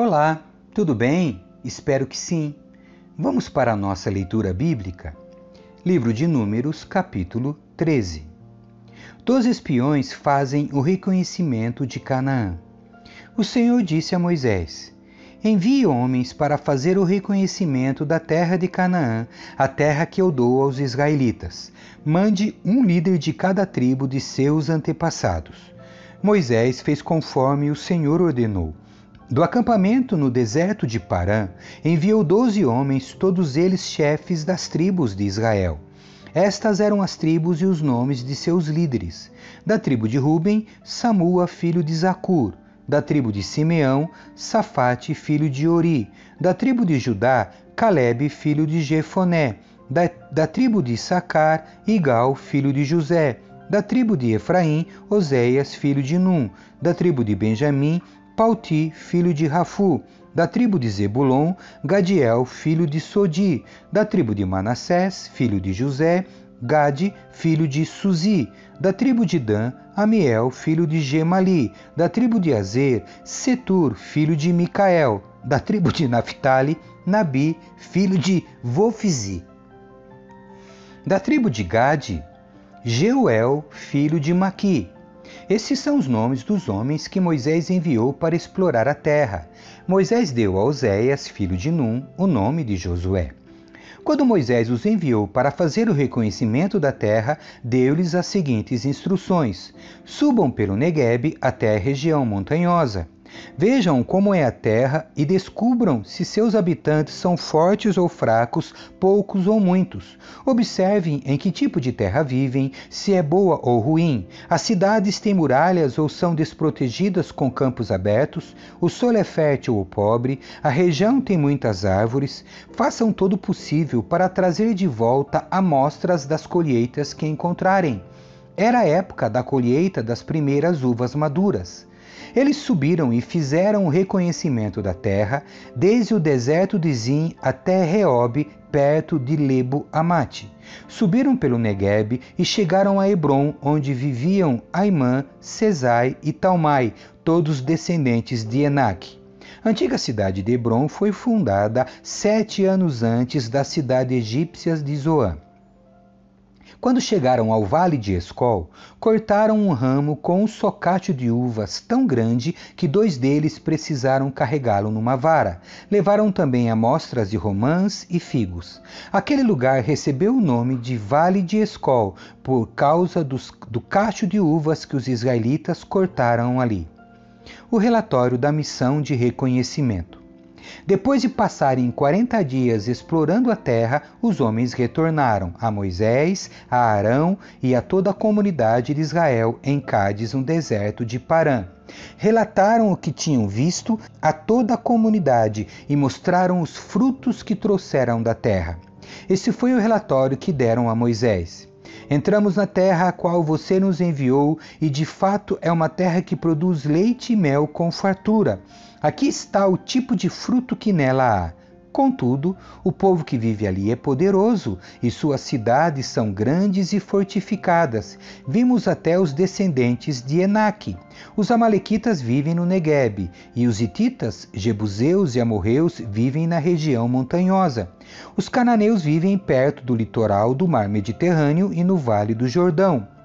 Olá, tudo bem? Espero que sim. Vamos para a nossa leitura bíblica? Livro de Números, capítulo 13. Dois espiões fazem o reconhecimento de Canaã. O Senhor disse a Moisés: Envie homens para fazer o reconhecimento da terra de Canaã, a terra que eu dou aos israelitas. Mande um líder de cada tribo de seus antepassados. Moisés fez conforme o Senhor ordenou. Do acampamento no deserto de Parã, enviou doze homens, todos eles chefes das tribos de Israel. Estas eram as tribos e os nomes de seus líderes. Da tribo de Ruben, Samua, filho de Zacur. Da tribo de Simeão, Safate, filho de Ori. Da tribo de Judá, Caleb, filho de Jefoné. Da, da tribo de Sacar, Igal, filho de José. Da tribo de Efraim, Oséias, filho de Num. Da tribo de Benjamim, Pauti, filho de Rafu, da tribo de Zebulon, Gadiel, filho de Sodi, da tribo de Manassés, filho de José, Gade, filho de Suzi, da tribo de Dan, Amiel, filho de Gemali, da tribo de Azer, Setur, filho de Micael, da tribo de Naphtali, Nabi, filho de Vofizi. Da tribo de Gade, Jeuel, filho de Maqui, esses são os nomes dos homens que Moisés enviou para explorar a terra. Moisés deu a Oséias, filho de Num, o nome de Josué. Quando Moisés os enviou para fazer o reconhecimento da terra, deu-lhes as seguintes instruções: Subam pelo Negueb até a região montanhosa. Vejam como é a terra e descubram se seus habitantes são fortes ou fracos, poucos ou muitos. Observem em que tipo de terra vivem, se é boa ou ruim. As cidades têm muralhas ou são desprotegidas com campos abertos. O solo é fértil ou pobre. A região tem muitas árvores. Façam todo o possível para trazer de volta amostras das colheitas que encontrarem. Era a época da colheita das primeiras uvas maduras. Eles subiram e fizeram o reconhecimento da terra, desde o deserto de Zin até Reob, perto de Lebo Amate. Subiram pelo Negueb e chegaram a Hebron, onde viviam Aimã, Cesai e Talmai, todos descendentes de Enac. A antiga cidade de Hebron foi fundada sete anos antes da cidade egípcia de Zoan. Quando chegaram ao vale de Escol, cortaram um ramo com um socate de uvas tão grande que dois deles precisaram carregá-lo numa vara. Levaram também amostras de romãs e figos. Aquele lugar recebeu o nome de Vale de Escol por causa dos, do cacho de uvas que os israelitas cortaram ali. O relatório da missão de reconhecimento. Depois de passarem quarenta dias explorando a terra, os homens retornaram a Moisés, a Arão e a toda a comunidade de Israel em Cádiz, no deserto de Parã. Relataram o que tinham visto a toda a comunidade e mostraram os frutos que trouxeram da terra. Esse foi o relatório que deram a Moisés. Entramos na terra a qual você nos enviou, e de fato é uma terra que produz leite e mel com fartura. Aqui está o tipo de fruto que nela há. Contudo, o povo que vive ali é poderoso e suas cidades são grandes e fortificadas. Vimos até os descendentes de Enaque. Os amalequitas vivem no Negueb e os hititas, jebuseus e amorreus vivem na região montanhosa. Os cananeus vivem perto do litoral do mar Mediterrâneo e no vale do Jordão.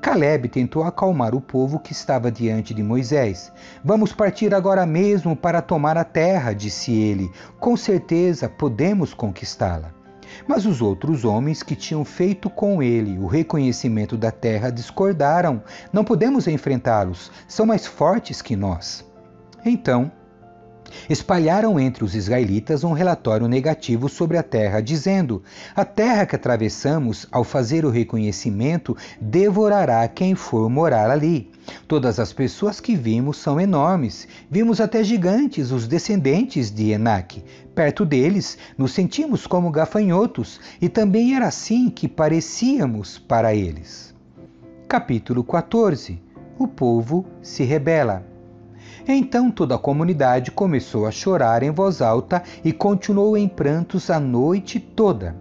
Caleb tentou acalmar o povo que estava diante de Moisés. Vamos partir agora mesmo para tomar a terra, disse ele. Com certeza podemos conquistá-la. Mas os outros homens que tinham feito com ele o reconhecimento da terra discordaram. Não podemos enfrentá-los, são mais fortes que nós. Então, espalharam entre os israelitas um relatório negativo sobre a terra, dizendo: A terra que atravessamos, ao fazer o reconhecimento, devorará quem for morar ali. Todas as pessoas que vimos são enormes. Vimos até gigantes, os descendentes de Enac. Perto deles, nos sentimos como gafanhotos, e também era assim que parecíamos para eles. Capítulo 14 O povo se rebela. Então toda a comunidade começou a chorar em voz alta e continuou em prantos a noite toda.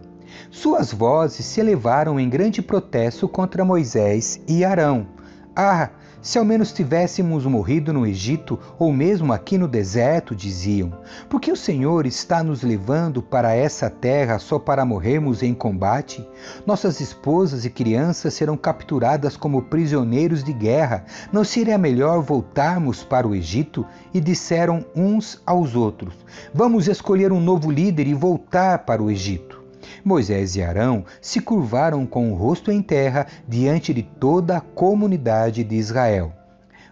Suas vozes se elevaram em grande protesto contra Moisés e Arão. Ah, se ao menos tivéssemos morrido no Egito ou mesmo aqui no deserto, diziam. Porque o Senhor está nos levando para essa terra só para morrermos em combate? Nossas esposas e crianças serão capturadas como prisioneiros de guerra. Não seria melhor voltarmos para o Egito? E disseram uns aos outros: Vamos escolher um novo líder e voltar para o Egito. Moisés e Arão se curvaram com o rosto em terra diante de toda a comunidade de Israel.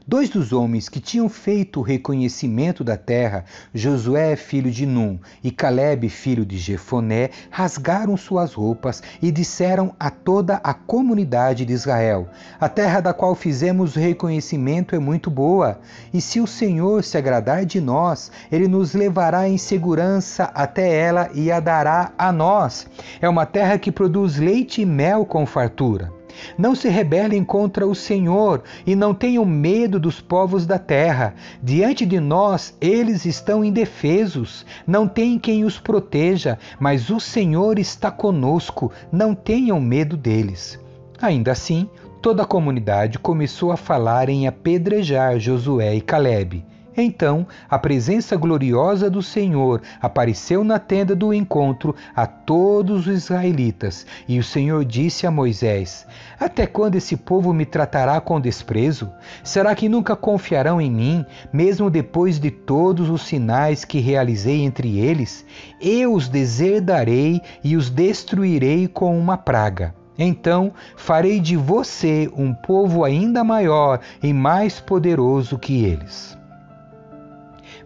Dois dos homens que tinham feito o reconhecimento da terra, Josué, filho de Num, e Caleb, filho de Jefoné, rasgaram suas roupas e disseram a toda a comunidade de Israel: A terra da qual fizemos o reconhecimento é muito boa, e se o Senhor se agradar de nós, ele nos levará em segurança até ela e a dará a nós. É uma terra que produz leite e mel com fartura. Não se rebelem contra o Senhor e não tenham medo dos povos da terra. Diante de nós, eles estão indefesos, não tem quem os proteja, mas o Senhor está conosco, não tenham medo deles. Ainda assim, toda a comunidade começou a falar em apedrejar Josué e Caleb. Então a presença gloriosa do Senhor apareceu na tenda do encontro a todos os israelitas, e o Senhor disse a Moisés: Até quando esse povo me tratará com desprezo? Será que nunca confiarão em mim, mesmo depois de todos os sinais que realizei entre eles? Eu os deserdarei e os destruirei com uma praga. Então farei de você um povo ainda maior e mais poderoso que eles.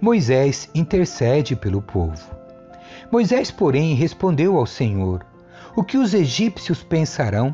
Moisés intercede pelo povo. Moisés, porém, respondeu ao Senhor: O que os egípcios pensarão?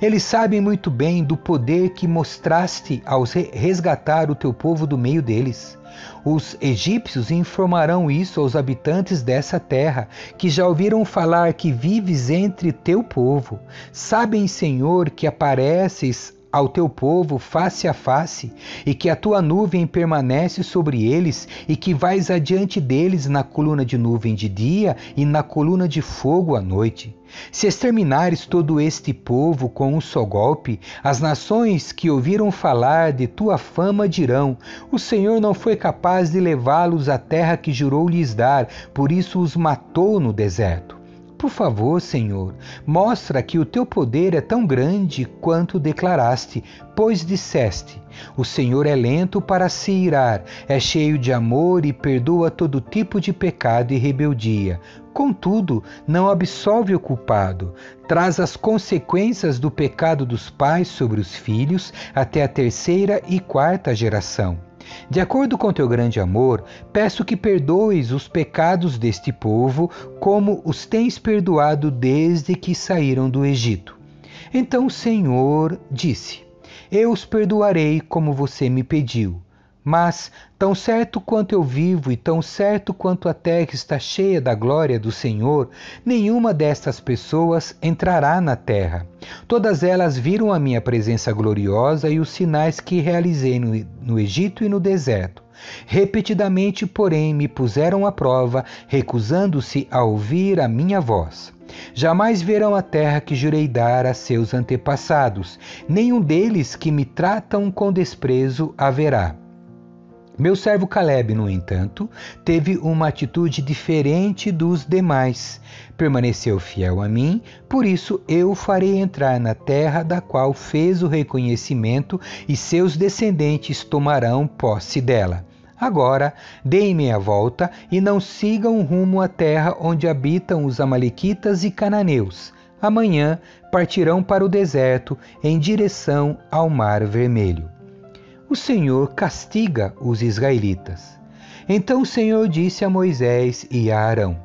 Eles sabem muito bem do poder que mostraste ao resgatar o teu povo do meio deles. Os egípcios informarão isso aos habitantes dessa terra, que já ouviram falar que vives entre teu povo. Sabem, Senhor, que apareces ao teu povo face a face, e que a tua nuvem permanece sobre eles, e que vais adiante deles na coluna de nuvem de dia e na coluna de fogo à noite. Se exterminares todo este povo com um só golpe, as nações que ouviram falar de tua fama dirão: O Senhor não foi capaz de levá-los à terra que jurou lhes dar, por isso os matou no deserto. Por favor, Senhor, mostra que o teu poder é tão grande quanto declaraste, pois disseste: O Senhor é lento para se irar, é cheio de amor e perdoa todo tipo de pecado e rebeldia. Contudo, não absolve o culpado, traz as consequências do pecado dos pais sobre os filhos até a terceira e quarta geração. De acordo com teu grande amor, peço que perdoes os pecados deste povo, como os tens perdoado desde que saíram do Egito. Então o Senhor disse: Eu os perdoarei como você me pediu. Mas, tão certo quanto eu vivo e tão certo quanto a terra está cheia da glória do Senhor, nenhuma destas pessoas entrará na terra. Todas elas viram a minha presença gloriosa e os sinais que realizei no, no Egito e no deserto. Repetidamente, porém, me puseram à prova, recusando-se a ouvir a minha voz. Jamais verão a terra que jurei dar a seus antepassados, nenhum deles que me tratam com desprezo haverá. Meu servo Caleb, no entanto, teve uma atitude diferente dos demais. Permaneceu fiel a mim, por isso eu o farei entrar na terra da qual fez o reconhecimento e seus descendentes tomarão posse dela. Agora, deem me a volta e não sigam rumo à terra onde habitam os Amalequitas e Cananeus. Amanhã partirão para o deserto em direção ao Mar Vermelho o Senhor castiga os israelitas. Então o Senhor disse a Moisés e a Arão: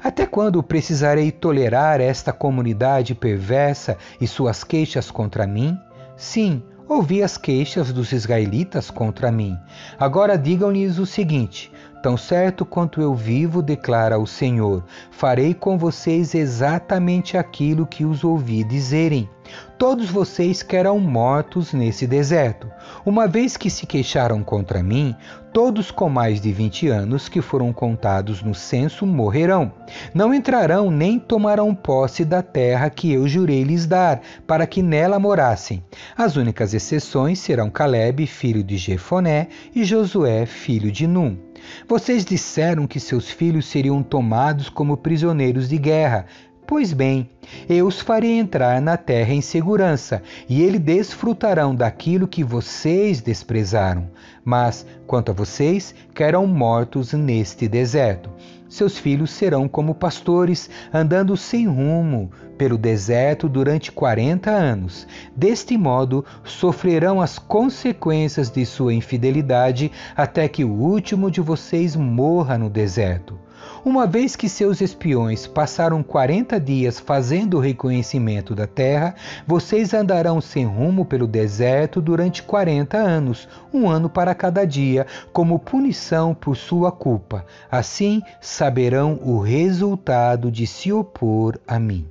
Até quando precisarei tolerar esta comunidade perversa e suas queixas contra mim? Sim, ouvi as queixas dos israelitas contra mim. Agora digam-lhes o seguinte: Tão certo quanto eu vivo, declara o Senhor, farei com vocês exatamente aquilo que os ouvi dizerem. Todos vocês querão mortos nesse deserto, uma vez que se queixaram contra mim, todos com mais de vinte anos que foram contados no censo morrerão. Não entrarão nem tomarão posse da terra que eu jurei lhes dar, para que nela morassem. As únicas exceções serão Caleb, filho de Jefoné, e Josué, filho de Num. Vocês disseram que seus filhos seriam tomados como prisioneiros de guerra, Pois bem, eu os farei entrar na terra em segurança, e eles desfrutarão daquilo que vocês desprezaram. Mas, quanto a vocês, querem mortos neste deserto. Seus filhos serão como pastores, andando sem rumo pelo deserto durante quarenta anos. Deste modo, sofrerão as consequências de sua infidelidade até que o último de vocês morra no deserto. Uma vez que seus espiões passaram 40 dias fazendo o reconhecimento da terra, vocês andarão sem rumo pelo deserto durante 40 anos, um ano para cada dia, como punição por sua culpa. Assim saberão o resultado de se opor a mim.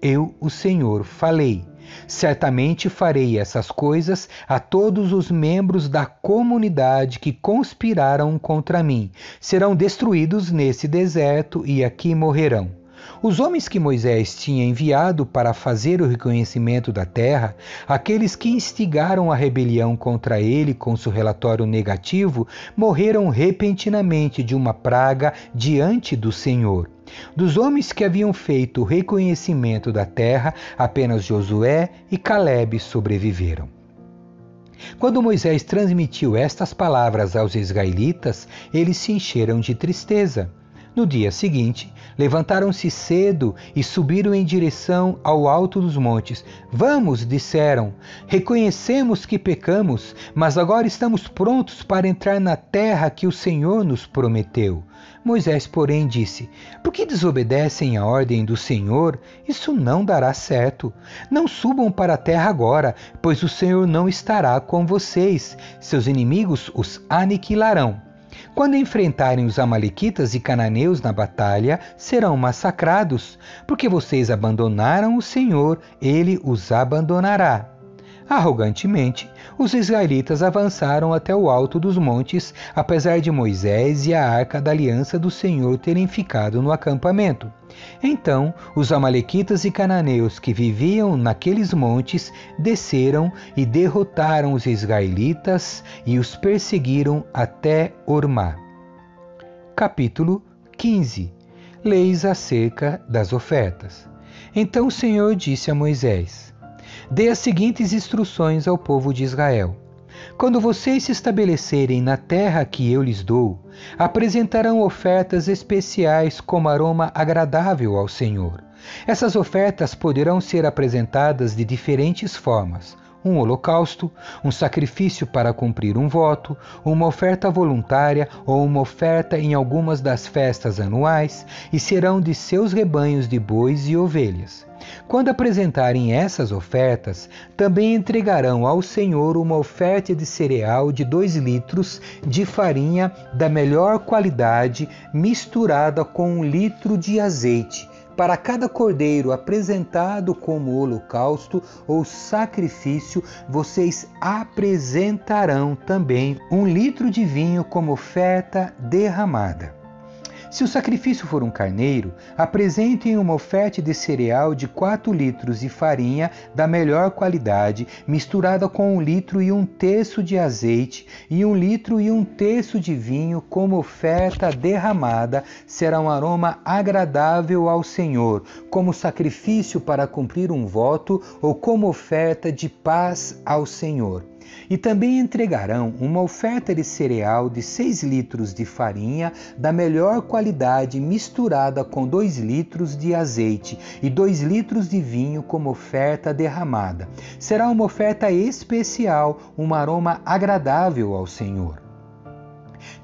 Eu, o Senhor, falei. Certamente farei essas coisas a todos os membros da comunidade que conspiraram contra mim. Serão destruídos nesse deserto e aqui morrerão. Os homens que Moisés tinha enviado para fazer o reconhecimento da terra, aqueles que instigaram a rebelião contra ele com seu relatório negativo, morreram repentinamente de uma praga diante do Senhor. Dos homens que haviam feito o reconhecimento da terra, apenas Josué e Caleb sobreviveram. Quando Moisés transmitiu estas palavras aos israelitas, eles se encheram de tristeza. No dia seguinte, levantaram-se cedo e subiram em direção ao alto dos montes. Vamos, disseram, reconhecemos que pecamos, mas agora estamos prontos para entrar na terra que o Senhor nos prometeu. Moisés, porém, disse: Por que desobedecem a ordem do Senhor? Isso não dará certo. Não subam para a terra agora, pois o Senhor não estará com vocês. Seus inimigos os aniquilarão. Quando enfrentarem os Amalequitas e Cananeus na batalha, serão massacrados, porque vocês abandonaram o Senhor, ele os abandonará. Arrogantemente, os israelitas avançaram até o alto dos montes, apesar de Moisés e a arca da aliança do Senhor terem ficado no acampamento. Então, os Amalequitas e cananeus que viviam naqueles montes desceram e derrotaram os israelitas e os perseguiram até Ormá. Capítulo 15 Leis acerca das ofertas. Então o Senhor disse a Moisés: dê as seguintes instruções ao povo de Israel. Quando vocês se estabelecerem na terra que eu lhes dou, apresentarão ofertas especiais como aroma agradável ao Senhor. Essas ofertas poderão ser apresentadas de diferentes formas: um holocausto, um sacrifício para cumprir um voto, uma oferta voluntária ou uma oferta em algumas das festas anuais, e serão de seus rebanhos de bois e ovelhas. Quando apresentarem essas ofertas, também entregarão ao Senhor uma oferta de cereal de dois litros de farinha da melhor qualidade, misturada com um litro de azeite para cada cordeiro apresentado como holocausto ou sacrifício, vocês apresentarão também um litro de vinho como oferta derramada. Se o sacrifício for um carneiro, apresentem uma oferta de cereal de 4 litros de farinha da melhor qualidade, misturada com um litro e um terço de azeite e um litro e um terço de vinho como oferta derramada, será um aroma agradável ao Senhor, como sacrifício para cumprir um voto ou como oferta de paz ao Senhor. E também entregarão uma oferta de cereal de 6 litros de farinha da melhor qualidade, misturada com 2 litros de azeite e 2 litros de vinho como oferta derramada. Será uma oferta especial, um aroma agradável ao Senhor.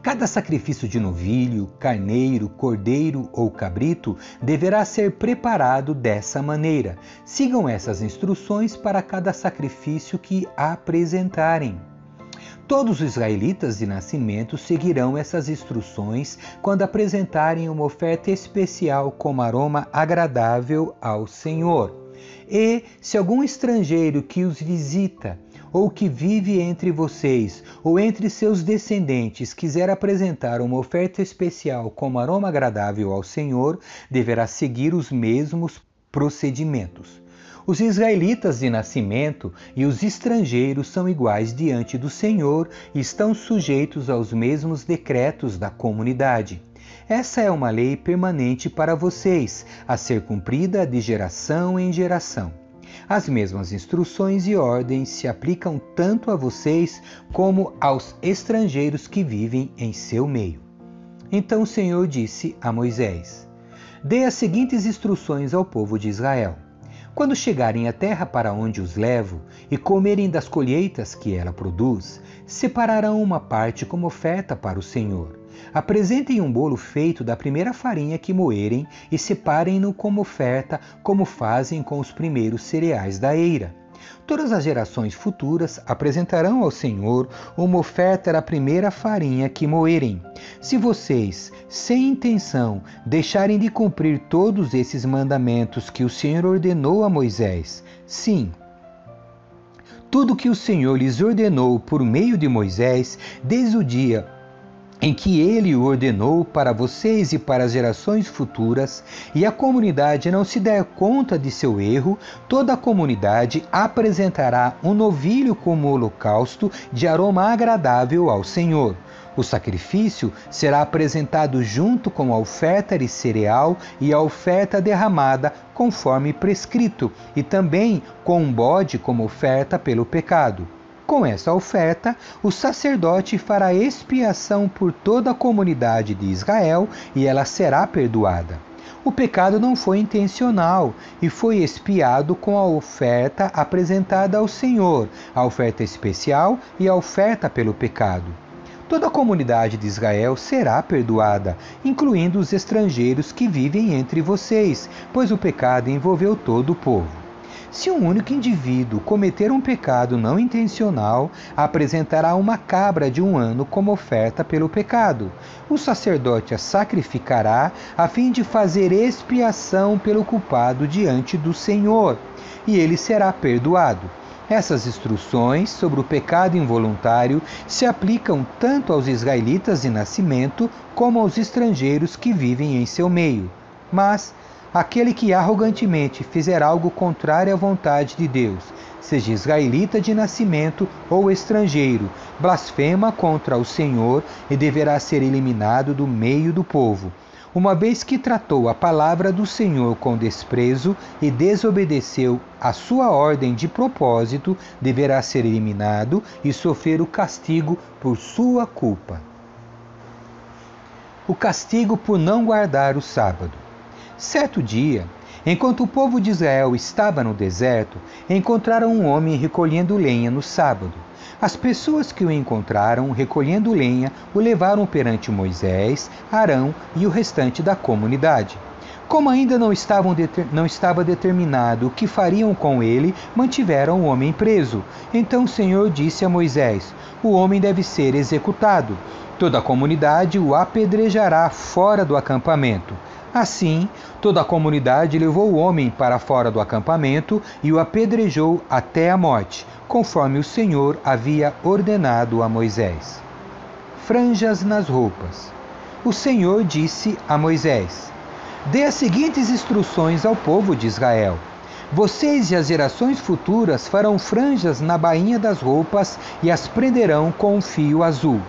Cada sacrifício de novilho, carneiro, cordeiro ou cabrito deverá ser preparado dessa maneira. Sigam essas instruções para cada sacrifício que apresentarem. Todos os israelitas de nascimento seguirão essas instruções quando apresentarem uma oferta especial como aroma agradável ao Senhor. E se algum estrangeiro que os visita, ou que vive entre vocês, ou entre seus descendentes, quiser apresentar uma oferta especial como aroma agradável ao Senhor, deverá seguir os mesmos procedimentos. Os israelitas de nascimento e os estrangeiros são iguais diante do Senhor e estão sujeitos aos mesmos decretos da comunidade. Essa é uma lei permanente para vocês, a ser cumprida de geração em geração. As mesmas instruções e ordens se aplicam tanto a vocês como aos estrangeiros que vivem em seu meio. Então o Senhor disse a Moisés: Dê as seguintes instruções ao povo de Israel. Quando chegarem à terra para onde os levo e comerem das colheitas que ela produz, separarão uma parte como oferta para o Senhor. Apresentem um bolo feito da primeira farinha que moerem e separem-no como oferta, como fazem com os primeiros cereais da eira. Todas as gerações futuras apresentarão ao Senhor uma oferta da primeira farinha que moerem. Se vocês, sem intenção, deixarem de cumprir todos esses mandamentos que o Senhor ordenou a Moisés, sim, tudo que o Senhor lhes ordenou por meio de Moisés, desde o dia em que ele ordenou para vocês e para as gerações futuras, e a comunidade não se der conta de seu erro, toda a comunidade apresentará um novilho como holocausto de aroma agradável ao Senhor. O sacrifício será apresentado junto com a oferta de cereal e a oferta derramada, conforme prescrito, e também com um bode como oferta pelo pecado. Com essa oferta, o sacerdote fará expiação por toda a comunidade de Israel e ela será perdoada. O pecado não foi intencional e foi expiado com a oferta apresentada ao Senhor, a oferta especial e a oferta pelo pecado. Toda a comunidade de Israel será perdoada, incluindo os estrangeiros que vivem entre vocês, pois o pecado envolveu todo o povo. Se um único indivíduo cometer um pecado não intencional, apresentará uma cabra de um ano como oferta pelo pecado. O sacerdote a sacrificará a fim de fazer expiação pelo culpado diante do Senhor, e ele será perdoado. Essas instruções sobre o pecado involuntário se aplicam tanto aos israelitas de nascimento como aos estrangeiros que vivem em seu meio. Mas Aquele que arrogantemente fizer algo contrário à vontade de Deus, seja israelita de nascimento ou estrangeiro, blasfema contra o Senhor e deverá ser eliminado do meio do povo. Uma vez que tratou a palavra do Senhor com desprezo e desobedeceu a sua ordem de propósito, deverá ser eliminado e sofrer o castigo por sua culpa. O castigo por não guardar o sábado. Certo dia, enquanto o povo de Israel estava no deserto, encontraram um homem recolhendo lenha no sábado. As pessoas que o encontraram recolhendo lenha o levaram perante Moisés, Arão e o restante da comunidade. Como ainda não, estavam não estava determinado o que fariam com ele, mantiveram o homem preso. Então o Senhor disse a Moisés: O homem deve ser executado. Toda a comunidade o apedrejará fora do acampamento. Assim, toda a comunidade levou o homem para fora do acampamento e o apedrejou até a morte, conforme o Senhor havia ordenado a Moisés. Franjas nas roupas. O Senhor disse a Moisés: Dê as seguintes instruções ao povo de Israel. Vocês e as gerações futuras farão franjas na bainha das roupas e as prenderão com um fio azul.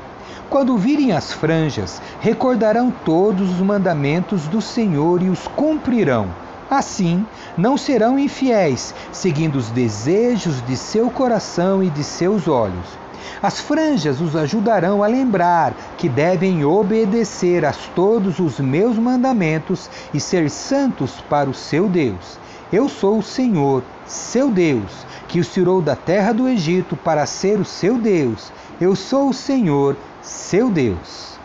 Quando virem as franjas, recordarão todos os mandamentos do Senhor e os cumprirão. Assim, não serão infiéis, seguindo os desejos de seu coração e de seus olhos. As franjas os ajudarão a lembrar que devem obedecer a todos os meus mandamentos e ser santos para o seu Deus. Eu sou o Senhor, seu Deus, que os tirou da terra do Egito para ser o seu Deus. Eu sou o Senhor, seu Deus.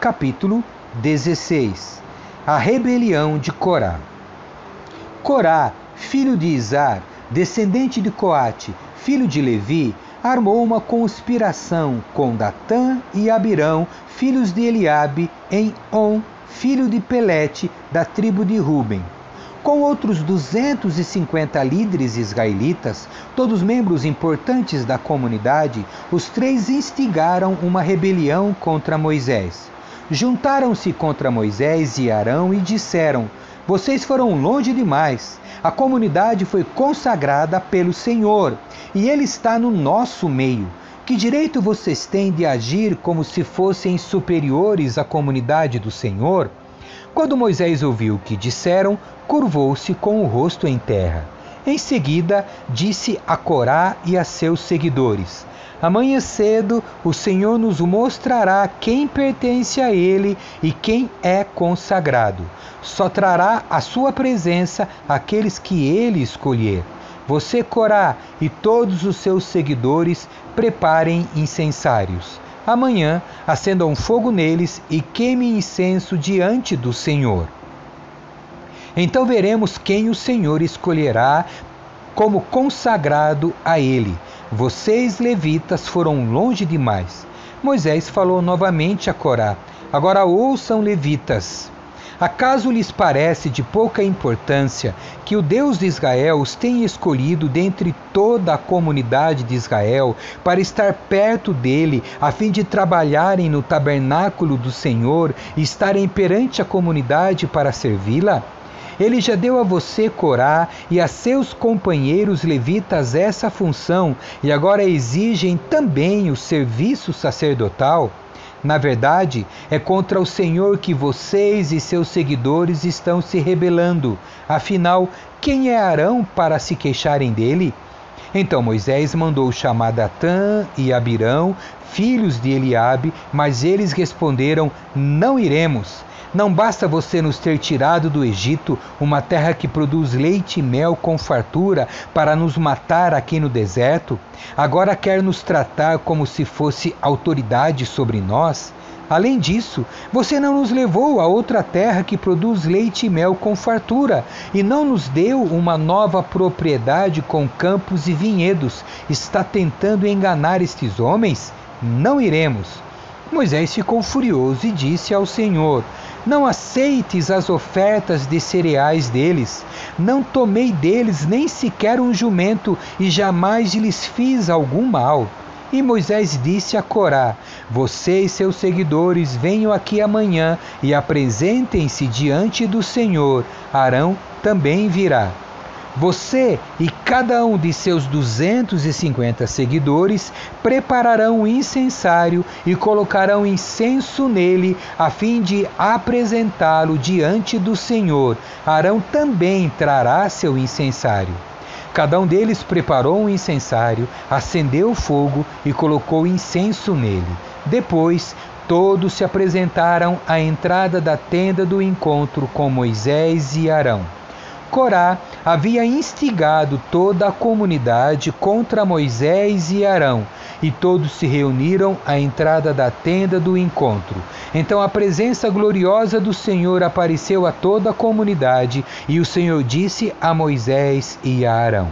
Capítulo 16 A rebelião de Corá. Corá, filho de Izar, descendente de Coate, filho de Levi, armou uma conspiração com Datã e Abirão, filhos de Eliabe, em On, filho de Pelete, da tribo de Ruben Com outros 250 líderes israelitas, todos membros importantes da comunidade, os três instigaram uma rebelião contra Moisés. Juntaram-se contra Moisés e Arão e disseram: Vocês foram longe demais. A comunidade foi consagrada pelo Senhor e Ele está no nosso meio. Que direito vocês têm de agir como se fossem superiores à comunidade do Senhor? Quando Moisés ouviu o que disseram, curvou-se com o rosto em terra. Em seguida, disse a Corá e a seus seguidores: Amanhã cedo o Senhor nos mostrará quem pertence a Ele e quem é consagrado. Só trará a sua presença aqueles que Ele escolher. Você, Corá, e todos os seus seguidores, preparem incensários. Amanhã acendam fogo neles e queime incenso diante do Senhor. Então veremos quem o Senhor escolherá como consagrado a ele. Vocês, levitas, foram longe demais. Moisés falou novamente a Corá: Agora ouçam, levitas. Acaso lhes parece de pouca importância que o Deus de Israel os tenha escolhido dentre toda a comunidade de Israel para estar perto dele, a fim de trabalharem no tabernáculo do Senhor e estarem perante a comunidade para servi-la? Ele já deu a você, Corá, e a seus companheiros levitas essa função, e agora exigem também o serviço sacerdotal. Na verdade, é contra o Senhor que vocês e seus seguidores estão se rebelando. Afinal, quem é Arão para se queixarem dele? Então Moisés mandou chamar Datã e Abirão, filhos de Eliabe, mas eles responderam: Não iremos. Não basta você nos ter tirado do Egito, uma terra que produz leite e mel com fartura, para nos matar aqui no deserto? Agora quer nos tratar como se fosse autoridade sobre nós? Além disso, você não nos levou a outra terra que produz leite e mel com fartura, e não nos deu uma nova propriedade com campos e vinhedos. Está tentando enganar estes homens? Não iremos. Moisés ficou furioso e disse ao Senhor: não aceites as ofertas de cereais deles. Não tomei deles nem sequer um jumento, e jamais lhes fiz algum mal. E Moisés disse a Corá: Você e seus seguidores venham aqui amanhã e apresentem-se diante do Senhor. Arão também virá. Você e cada um de seus 250 seguidores prepararão um incensário e colocarão incenso nele, a fim de apresentá-lo diante do Senhor. Arão também trará seu incensário. Cada um deles preparou um incensário, acendeu o fogo e colocou incenso nele. Depois, todos se apresentaram à entrada da tenda do encontro com Moisés e Arão. Corá havia instigado toda a comunidade contra Moisés e Arão, e todos se reuniram à entrada da tenda do encontro. Então a presença gloriosa do Senhor apareceu a toda a comunidade, e o Senhor disse a Moisés e a Arão: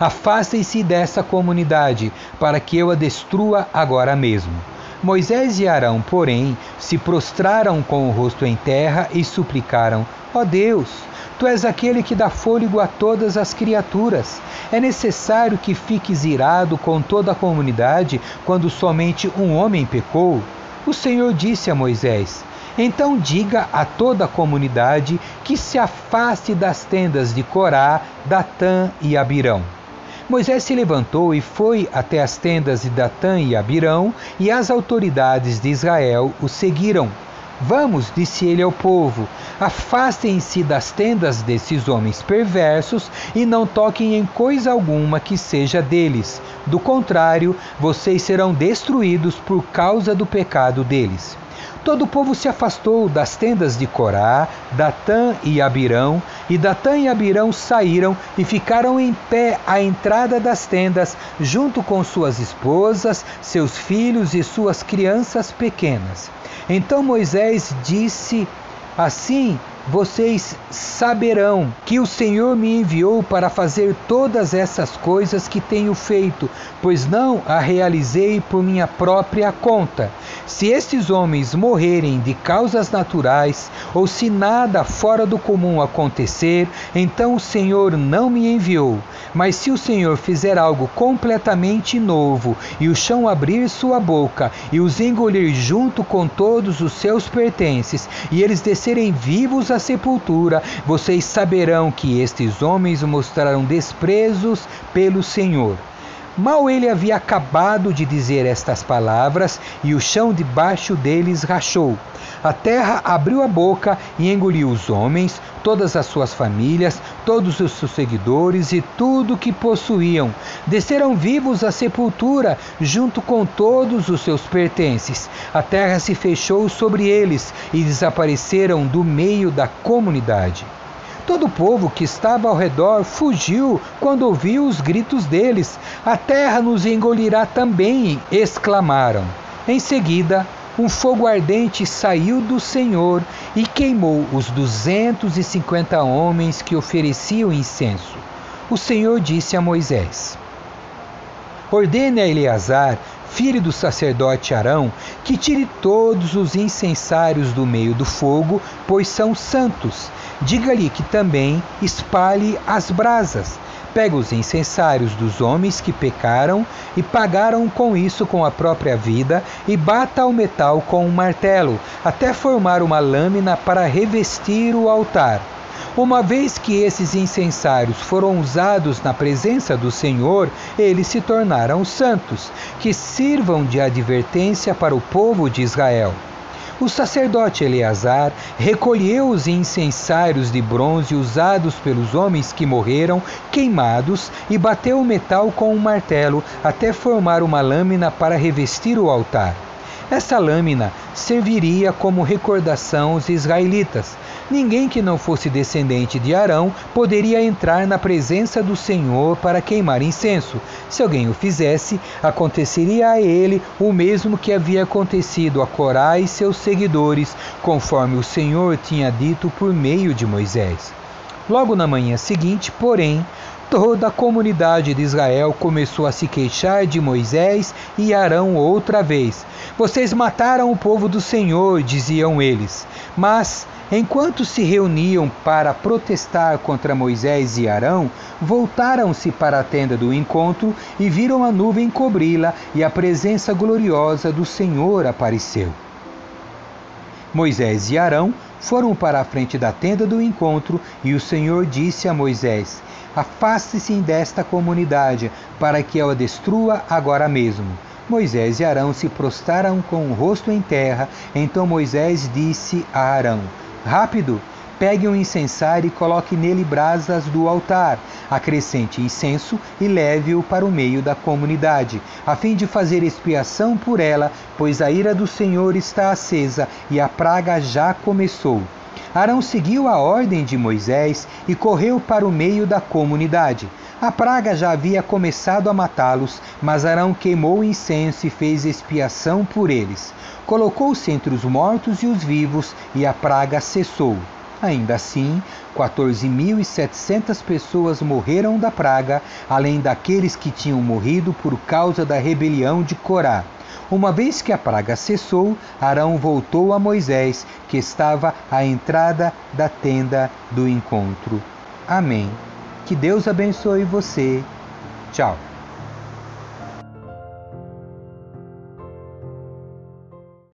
Afastem-se dessa comunidade, para que eu a destrua agora mesmo. Moisés e Arão, porém, se prostraram com o rosto em terra e suplicaram: Ó oh Deus, Tu és aquele que dá fôlego a todas as criaturas. É necessário que fiques irado com toda a comunidade quando somente um homem pecou? O Senhor disse a Moisés: Então diga a toda a comunidade que se afaste das tendas de Corá, Datã e Abirão. Moisés se levantou e foi até as tendas de Datã e Abirão, e as autoridades de Israel o seguiram. Vamos, disse ele ao povo, afastem-se das tendas desses homens perversos e não toquem em coisa alguma que seja deles. Do contrário, vocês serão destruídos por causa do pecado deles. Todo o povo se afastou das tendas de Corá, Datã e Abirão, e Datã e Abirão saíram e ficaram em pé à entrada das tendas, junto com suas esposas, seus filhos e suas crianças pequenas. Então Moisés disse: Assim vocês saberão que o Senhor me enviou para fazer todas essas coisas que tenho feito, pois não a realizei por minha própria conta. Se estes homens morrerem de causas naturais, ou se nada fora do comum acontecer, então o Senhor não me enviou. Mas se o Senhor fizer algo completamente novo, e o chão abrir sua boca, e os engolir junto com todos os seus pertences, e eles descerem vivos à sepultura, vocês saberão que estes homens mostraram desprezos pelo Senhor. Mal ele havia acabado de dizer estas palavras, e o chão debaixo deles rachou. A terra abriu a boca e engoliu os homens, todas as suas famílias, todos os seus seguidores e tudo que possuíam. Desceram vivos à sepultura, junto com todos os seus pertences. A terra se fechou sobre eles e desapareceram do meio da comunidade. Todo o povo que estava ao redor fugiu quando ouviu os gritos deles. A terra nos engolirá também, exclamaram. Em seguida, um fogo ardente saiu do Senhor e queimou os duzentos e cinquenta homens que ofereciam incenso. O Senhor disse a Moisés: Ordene a Eleazar, filho do sacerdote Arão, que tire todos os incensários do meio do fogo, pois são santos. Diga-lhe que também espalhe as brasas. Pega os incensários dos homens que pecaram e pagaram com isso com a própria vida e bata o metal com um martelo, até formar uma lâmina para revestir o altar. Uma vez que esses incensários foram usados na presença do Senhor, eles se tornaram santos, que sirvam de advertência para o povo de Israel. O sacerdote Eleazar recolheu os incensários de bronze usados pelos homens que morreram, queimados, e bateu o metal com um martelo até formar uma lâmina para revestir o altar. Essa lâmina serviria como recordação aos israelitas. Ninguém que não fosse descendente de Arão poderia entrar na presença do Senhor para queimar incenso. Se alguém o fizesse, aconteceria a ele o mesmo que havia acontecido a Corá e seus seguidores, conforme o Senhor tinha dito por meio de Moisés. Logo na manhã seguinte, porém, toda a comunidade de Israel começou a se queixar de Moisés e Arão outra vez. Vocês mataram o povo do Senhor, diziam eles. Mas, enquanto se reuniam para protestar contra Moisés e Arão, voltaram-se para a tenda do encontro e viram a nuvem cobri-la, e a presença gloriosa do Senhor apareceu. Moisés e Arão foram para a frente da tenda do encontro, e o Senhor disse a Moisés: Afaste-se desta comunidade, para que eu a destrua agora mesmo. Moisés e Arão se prostraram com o rosto em terra. Então Moisés disse a Arão: Rápido, pegue um incensário e coloque nele brasas do altar. Acrescente incenso e leve-o para o meio da comunidade, a fim de fazer expiação por ela, pois a ira do Senhor está acesa e a praga já começou. Arão seguiu a ordem de Moisés e correu para o meio da comunidade. A praga já havia começado a matá-los, mas Arão queimou incenso e fez expiação por eles. Colocou-se entre os mortos e os vivos, e a praga cessou. Ainda assim, 14.700 pessoas morreram da praga, além daqueles que tinham morrido por causa da rebelião de Corá. Uma vez que a praga cessou, Arão voltou a Moisés, que estava à entrada da tenda do encontro. Amém. Que Deus abençoe você. Tchau.